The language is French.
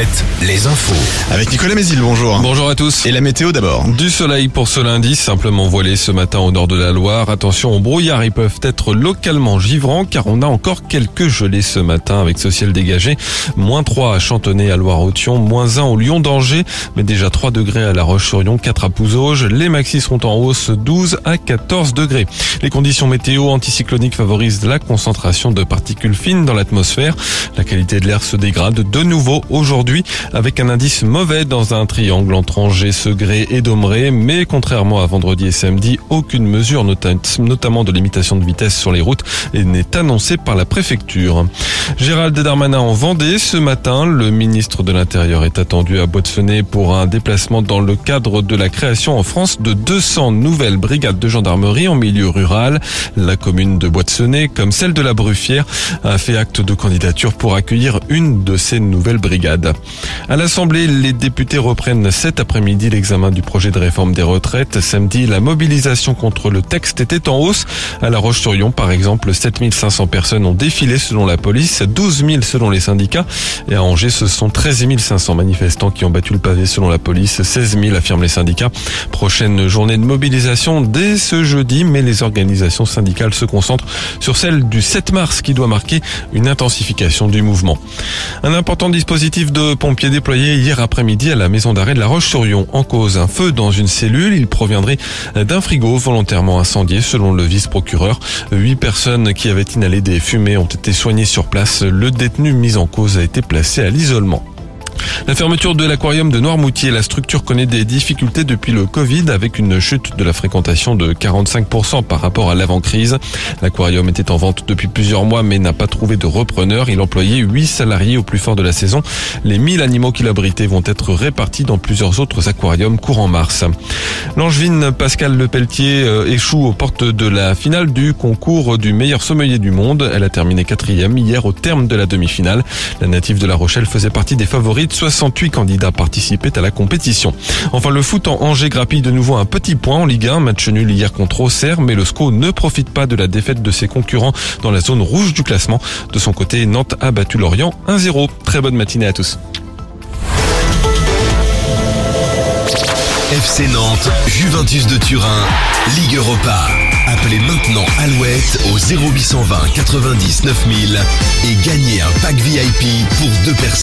Alouette, les infos. Avec Nicolas Mézil, bonjour. Bonjour à tous. Et la météo d'abord. Du soleil pour ce lundi, simplement voilé ce matin au nord de la Loire. Attention aux brouillards, ils peuvent être localement givrants car on a encore quelques gelées ce matin avec ce ciel dégagé. Moins 3 à Chantonnay à Loire-Othion, moins 1 au Lyon d'Angers, mais déjà 3 degrés à La Roche-sur-Yon, 4 à Pouzauges. Les maxis seront en hausse 12 à 14 degrés. Les conditions météo anticycloniques favorisent la concentration de particules fines dans l'atmosphère. La qualité de l'air se dégrade de nouveau aujourd'hui avec un indice mauvais dans un triangle entre Angers, Segré et Domeré. Mais contrairement à vendredi et samedi, aucune mesure, notamment de limitation de vitesse sur les routes, n'est annoncée par la préfecture. Gérald Darmanin en Vendée. Ce matin, le ministre de l'Intérieur est attendu à boîte pour un déplacement dans le cadre de la création en France de 200 nouvelles brigades de gendarmerie en milieu rural. La commune de boîte comme celle de la Bruffière, a fait acte de candidature pour accueillir une de ces nouvelles brigades. À l'Assemblée, les députés reprennent cet après-midi l'examen du projet de réforme des retraites. Samedi, la mobilisation contre le texte était en hausse. À La Roche-sur-Yon, par exemple, 7500 personnes ont défilé selon la police, 12 000 selon les syndicats. Et à Angers, ce sont 13 500 manifestants qui ont battu le pavé selon la police, 16 000 affirment les syndicats. Prochaine journée de mobilisation dès ce jeudi, mais les organisations syndicales se concentrent sur celle du 7 mars qui doit marquer une intensification du mouvement. Un important dispositif de pompiers déployé hier après-midi à la maison d'arrêt de la Roche-sur-Yon en cause un feu dans une cellule. Il proviendrait d'un frigo volontairement incendié selon le vice-procureur. Huit personnes qui avaient inhalé des fumées ont été soignées sur place. Le détenu mis en cause a été placé à l'isolement. La fermeture de l'aquarium de Noirmoutier, la structure connaît des difficultés depuis le Covid avec une chute de la fréquentation de 45% par rapport à l'avant-crise. L'aquarium était en vente depuis plusieurs mois mais n'a pas trouvé de repreneur. Il employait 8 salariés au plus fort de la saison. Les 1000 animaux qu'il abritait vont être répartis dans plusieurs autres aquariums courant mars. L'angevine Pascal Lepelletier euh, échoue aux portes de la finale du concours du meilleur sommelier du monde. Elle a terminé quatrième hier au terme de la demi-finale. La native de La Rochelle faisait partie des favoris 68 candidats participaient à la compétition. Enfin, le foot en Angers grappille de nouveau un petit point en Ligue 1. Match nul hier contre Auxerre, mais le SCO ne profite pas de la défaite de ses concurrents dans la zone rouge du classement. De son côté, Nantes a battu Lorient 1-0. Très bonne matinée à tous. FC Nantes, Juventus de Turin, Ligue Europa. Appelez maintenant Alouette au 0820 90 9000 et gagnez un pack VIP pour deux personnes.